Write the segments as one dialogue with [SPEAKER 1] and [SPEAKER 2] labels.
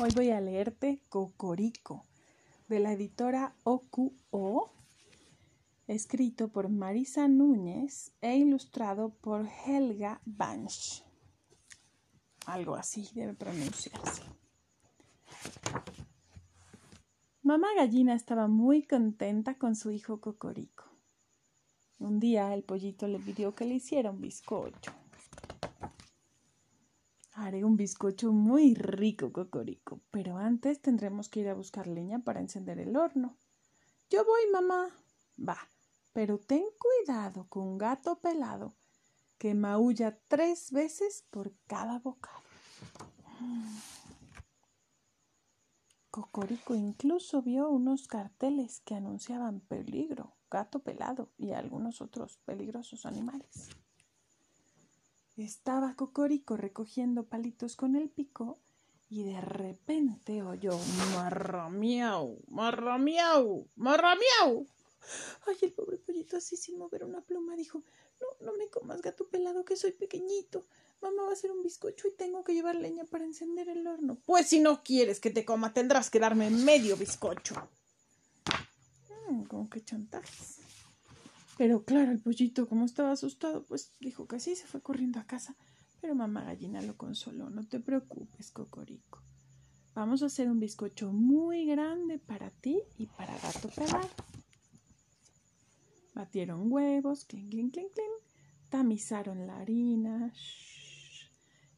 [SPEAKER 1] Hoy voy a leerte Cocorico, de la editora OQO, escrito por Marisa Núñez e ilustrado por Helga Banch. Algo así debe pronunciarse. Mamá gallina estaba muy contenta con su hijo Cocorico. Un día el pollito le pidió que le hiciera un bizcocho. Haré un bizcocho muy rico, Cocorico, pero antes tendremos que ir a buscar leña para encender el horno. Yo voy, mamá. Va, pero ten cuidado con gato pelado, que maulla tres veces por cada bocado. Cocorico incluso vio unos carteles que anunciaban peligro, gato pelado y algunos otros peligrosos animales. Estaba Cocorico recogiendo palitos con el pico y de repente oyó marramiau, marramiau, marramiau. Ay, el pobre pollito así sin mover una pluma dijo, no, no me comas gato pelado que soy pequeñito. Mamá va a hacer un bizcocho y tengo que llevar leña para encender el horno. Pues si no quieres que te coma, tendrás que darme medio bizcocho. Mm, ¿Cómo que chantajes. Pero claro, el pollito, como estaba asustado, pues dijo que sí, se fue corriendo a casa. Pero mamá gallina lo consoló. No te preocupes, Cocorico. Vamos a hacer un bizcocho muy grande para ti y para gato pelado. Batieron huevos, clink, clink, clink, clink. Tamizaron la harina,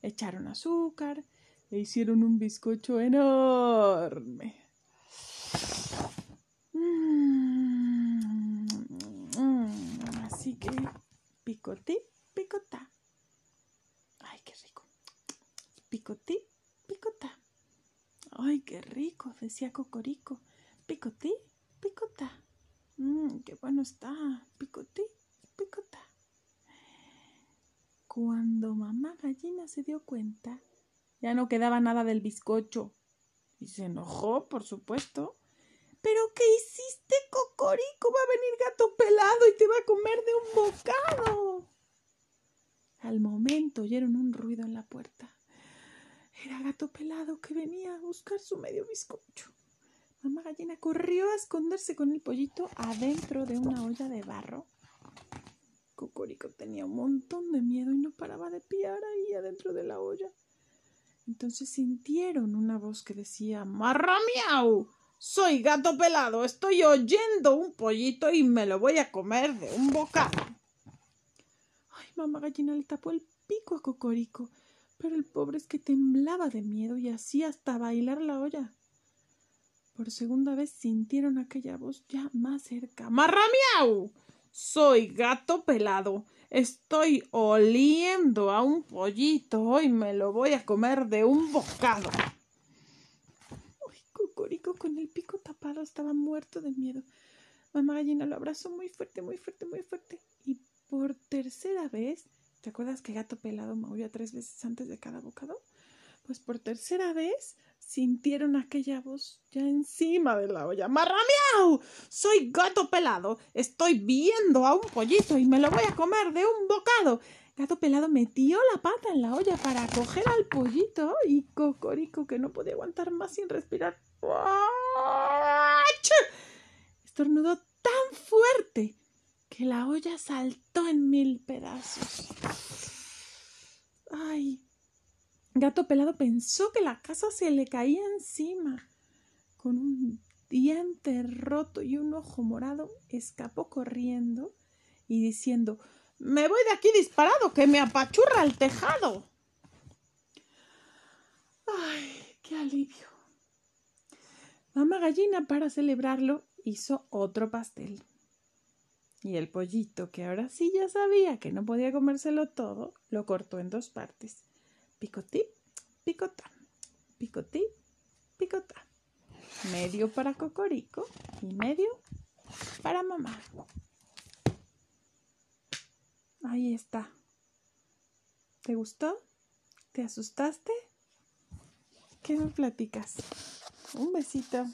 [SPEAKER 1] echaron azúcar e hicieron un bizcocho enorme. Así que picotí, picotá. Ay, qué rico. Picotí, picotá. Ay, qué rico, decía Cocorico. Picotí, picotá. Mmm, qué bueno está. Picotí, picotá. Cuando mamá gallina se dio cuenta, ya no quedaba nada del bizcocho. Y se enojó, por supuesto. ¿Pero qué hiciste, Cocorico? Va a venir gato pelado y te va a comer de un bocado. Oyeron un ruido en la puerta. Era gato pelado que venía a buscar su medio bizcocho. Mamá gallina corrió a esconderse con el pollito adentro de una olla de barro. Cocorico tenía un montón de miedo y no paraba de piar ahí adentro de la olla. Entonces sintieron una voz que decía ¡Marramiau! Soy gato pelado, estoy oyendo un pollito y me lo voy a comer de un bocado. Ay, mamá gallina le tapó el pico a Cocorico, pero el pobre es que temblaba de miedo y hacía hasta bailar la olla. Por segunda vez sintieron aquella voz ya más cerca. ¡Marramiau! Soy gato pelado. Estoy oliendo a un pollito y me lo voy a comer de un bocado. Cocorico con el pico tapado estaba muerto de miedo. Mamá gallina lo abrazó muy fuerte, muy fuerte, muy fuerte. Y por tercera vez, ¿te acuerdas que gato pelado maulla tres veces antes de cada bocado? Pues por tercera vez sintieron aquella voz ya encima de la olla. ¡Marramiau! Soy gato pelado. Estoy viendo a un pollito y me lo voy a comer de un bocado. Gato pelado metió la pata en la olla para coger al pollito y Cocorico, que no podía aguantar más sin respirar, estornudó tan fuerte que la olla saltó en mil pedazos. Ay, Gato Pelado pensó que la casa se le caía encima. Con un diente roto y un ojo morado, escapó corriendo y diciendo Me voy de aquí disparado, que me apachurra el tejado. Ay, qué alivio. Mamá gallina, para celebrarlo, hizo otro pastel. Y el pollito, que ahora sí ya sabía que no podía comérselo todo, lo cortó en dos partes. Picotí, picotá, picotí, picotá. Medio para Cocorico y medio para mamá. Ahí está. ¿Te gustó? ¿Te asustaste? ¿Qué me platicas? Un besito.